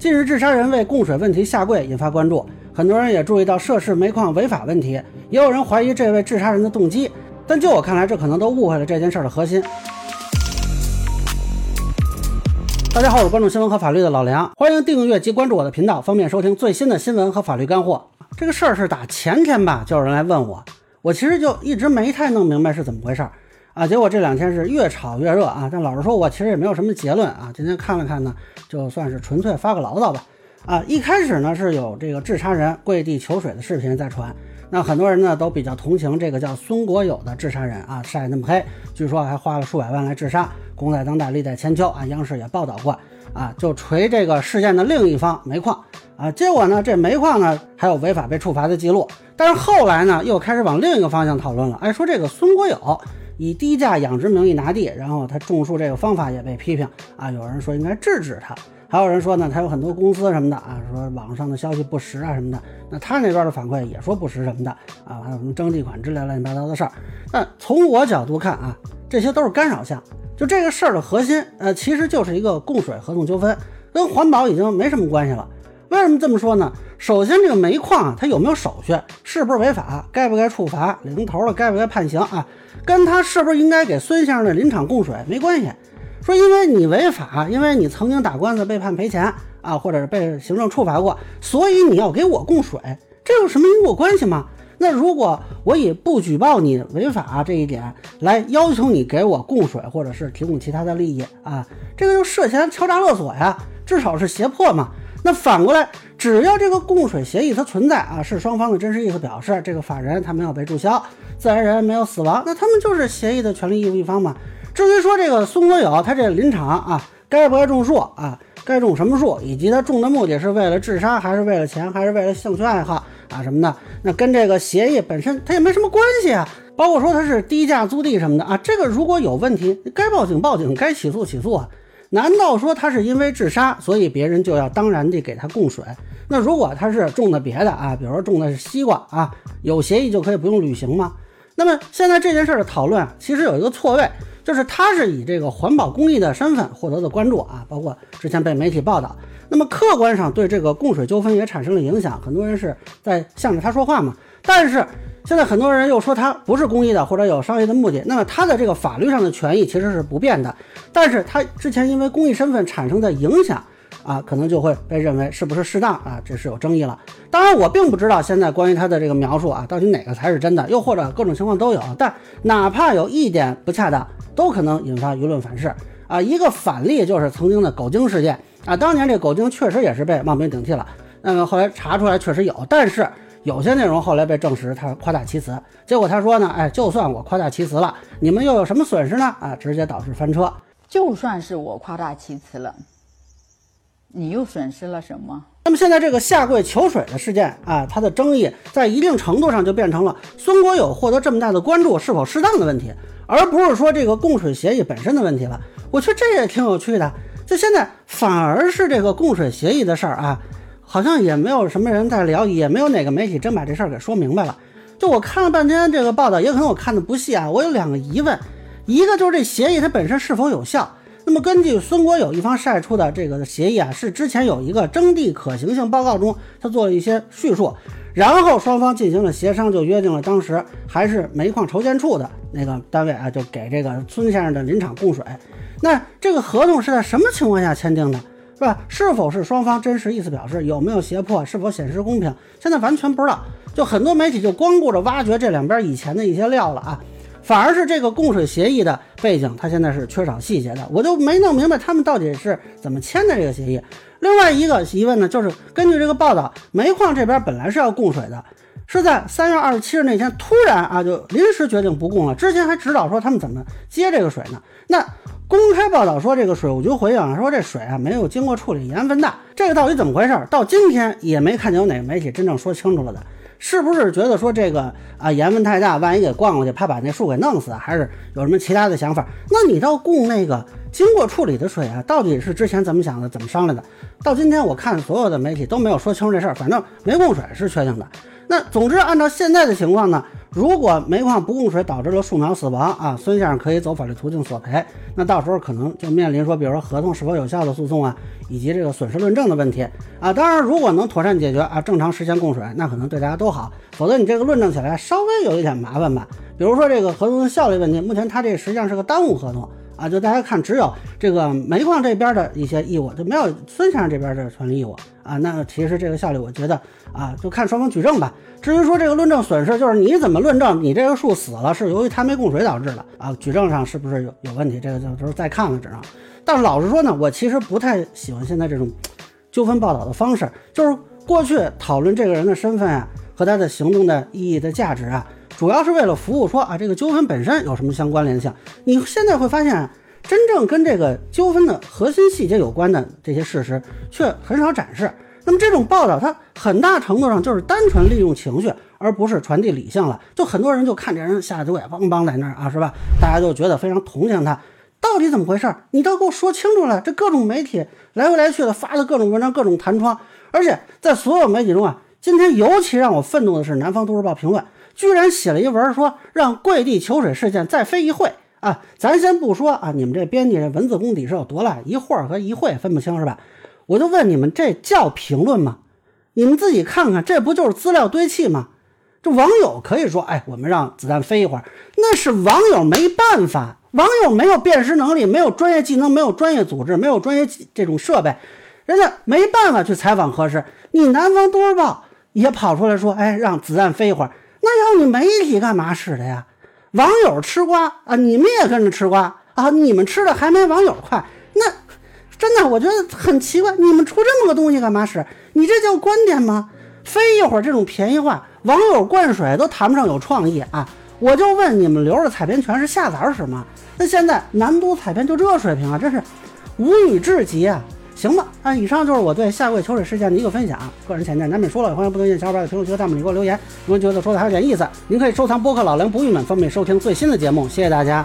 近日，治沙人为供水问题下跪，引发关注。很多人也注意到涉事煤矿违法问题，也有人怀疑这位治沙人的动机。但就我看来，这可能都误会了这件事的核心。大家好，我是关注新闻和法律的老梁，欢迎订阅及关注我的频道，方便收听最新的新闻和法律干货。这个事儿是打前天吧，就有人来问我，我其实就一直没太弄明白是怎么回事。啊，结果这两天是越炒越热啊！但老实说，我其实也没有什么结论啊。今天看了看呢，就算是纯粹发个牢骚吧。啊，一开始呢是有这个治沙人跪地求水的视频在传，那很多人呢都比较同情这个叫孙国友的治沙人啊，晒那么黑，据说还花了数百万来治沙，功在当代，利在千秋啊。央视也报道过啊，就锤这个事件的另一方煤矿啊。结果呢，这煤矿呢还有违法被处罚的记录，但是后来呢又开始往另一个方向讨论了，哎，说这个孙国友。以低价养殖名义拿地，然后他种树这个方法也被批评啊。有人说应该制止他，还有人说呢，他有很多公司什么的啊，说网上的消息不实啊什么的。那他那边的反馈也说不实什么的啊，还有什么征地款之类乱七八糟的事儿。但从我角度看啊，这些都是干扰项。就这个事儿的核心，呃，其实就是一个供水合同纠纷，跟环保已经没什么关系了。为什么这么说呢？首先，这个煤矿啊，它有没有手续，是不是违法，该不该处罚，领头的该不该判刑啊？跟他是不是应该给孙先生的林场供水没关系。说因为你违法，因为你曾经打官司被判赔钱啊，或者是被行政处罚过，所以你要给我供水，这有什么因果关系吗？那如果我以不举报你违法这一点来要求你给我供水，或者是提供其他的利益啊，这个就涉嫌敲诈勒索呀，至少是胁迫嘛。那反过来，只要这个供水协议它存在啊，是双方的真实意思表示，这个法人他没有被注销，自然人没有死亡，那他们就是协议的权利义务一方嘛。至于说这个孙国友他这林场啊，该不该种树啊，该种什么树，以及他种的目的是为了治沙，还是为了钱，还是为了兴趣爱好啊什么的，那跟这个协议本身它也没什么关系啊。包括说他是低价租地什么的啊，这个如果有问题，该报警报警，该起诉起诉啊。难道说他是因为治沙，所以别人就要当然地给他供水？那如果他是种的别的啊，比如说种的是西瓜啊，有协议就可以不用履行吗？那么现在这件事的讨论其实有一个错位，就是他是以这个环保公益的身份获得的关注啊，包括之前被媒体报道，那么客观上对这个供水纠纷也产生了影响，很多人是在向着他说话嘛，但是。现在很多人又说他不是公益的，或者有商业的目的，那么他的这个法律上的权益其实是不变的，但是他之前因为公益身份产生的影响啊，可能就会被认为是不是适当啊，这是有争议了。当然，我并不知道现在关于他的这个描述啊，到底哪个才是真的，又或者各种情况都有。但哪怕有一点不恰当，都可能引发舆论反噬啊。一个反例就是曾经的狗精事件啊，当年这狗精确实也是被冒名顶替了，那么后来查出来确实有，但是。有些内容后来被证实他夸大其词，结果他说呢，哎，就算我夸大其词了，你们又有什么损失呢？啊，直接导致翻车。就算是我夸大其词了，你又损失了什么？那么现在这个下跪求水的事件啊，它的争议在一定程度上就变成了孙国友获得这么大的关注是否适当的问题，而不是说这个供水协议本身的问题了。我觉得这也挺有趣的，就现在反而是这个供水协议的事儿啊。好像也没有什么人在聊，也没有哪个媒体真把这事儿给说明白了。就我看了半天这个报道，也可能我看的不细啊。我有两个疑问，一个就是这协议它本身是否有效？那么根据孙国友一方晒出的这个协议啊，是之前有一个征地可行性报告中，他做了一些叙述，然后双方进行了协商，就约定了当时还是煤矿筹建处的那个单位啊，就给这个孙先生的林场供水。那这个合同是在什么情况下签订的？是吧？是否是双方真实意思表示？有没有胁迫？是否显示公平？现在完全不知道。就很多媒体就光顾着挖掘这两边以前的一些料了啊，反而是这个供水协议的背景，它现在是缺少细节的。我就没弄明白他们到底是怎么签的这个协议。另外一个疑问呢，就是根据这个报道，煤矿这边本来是要供水的，是在三月二十七日那天突然啊就临时决定不供了。之前还指导说他们怎么接这个水呢？那。公开报道说，这个水务局回应啊说，这水啊没有经过处理，盐分大。这个到底怎么回事？到今天也没看见有哪个媒体真正说清楚了的。是不是觉得说这个啊盐分太大，万一给灌过去，怕把那树给弄死？还是有什么其他的想法？那你到供那个经过处理的水啊，到底是之前怎么想的，怎么商量的？到今天我看所有的媒体都没有说清楚这事儿，反正没供水是确定的。那总之，按照现在的情况呢，如果煤矿不供水导致了树苗死亡啊，孙先生可以走法律途径索赔。那到时候可能就面临说，比如说合同是否有效的诉讼啊，以及这个损失论证的问题啊。当然，如果能妥善解决啊，正常实现供水，那可能对大家都好。否则你这个论证起来稍微有一点麻烦吧。比如说这个合同的效力问题，目前它这实际上是个耽误合同。啊，就大家看，只有这个煤矿这边的一些义务，就没有孙先生这边的权利义务啊。那其实这个效率，我觉得啊，就看双方举证吧。至于说这个论证损失，就是你怎么论证你这个树死了是由于它没供水导致的啊？举证上是不是有有问题？这个就就是再看了，只能。但是老实说呢，我其实不太喜欢现在这种纠纷报道的方式，就是过去讨论这个人的身份啊和他的行动的意义的价值啊。主要是为了服务，说啊，这个纠纷本身有什么相关联性？你现在会发现，真正跟这个纠纷的核心细节有关的这些事实却很少展示。那么这种报道，它很大程度上就是单纯利用情绪，而不是传递理性了。就很多人就看这人下嘴，邦邦在那儿啊，是吧？大家就觉得非常同情他。到底怎么回事？你都给我说清楚了。这各种媒体来回来去的发的各种文章，各种弹窗，而且在所有媒体中啊，今天尤其让我愤怒的是《南方都市报》评论。居然写了一文说让跪地求水事件再飞一会啊！咱先不说啊，你们这编辑这文字功底是有多烂，一会儿和一会分不清是吧？我就问你们，这叫评论吗？你们自己看看，这不就是资料堆砌吗？这网友可以说，哎，我们让子弹飞一会儿，那是网友没办法，网友没有辨识能力，没有专业技能，没有专业组织，没有专业这种设备，人家没办法去采访核实。你南方都市报也跑出来说，哎，让子弹飞一会儿。那要你媒体干嘛使的呀？网友吃瓜啊，你们也跟着吃瓜啊！你们吃的还没网友快，那真的我觉得很奇怪，你们出这么个东西干嘛使？你这叫观点吗？非一会儿这种便宜话，网友灌水都谈不上有创意啊！我就问你们留着采编权是下崽使吗？那现在南都采编就这水平啊，真是无语至极啊！行吧，那以上就是我对下跪秋水事件的一个分享，个人浅见难免说了，欢迎不同意见小伙伴在评论区和弹幕里给我留言，如果觉得说的还有点意思，您可以收藏播客老梁不郁闷，方便收听最新的节目，谢谢大家。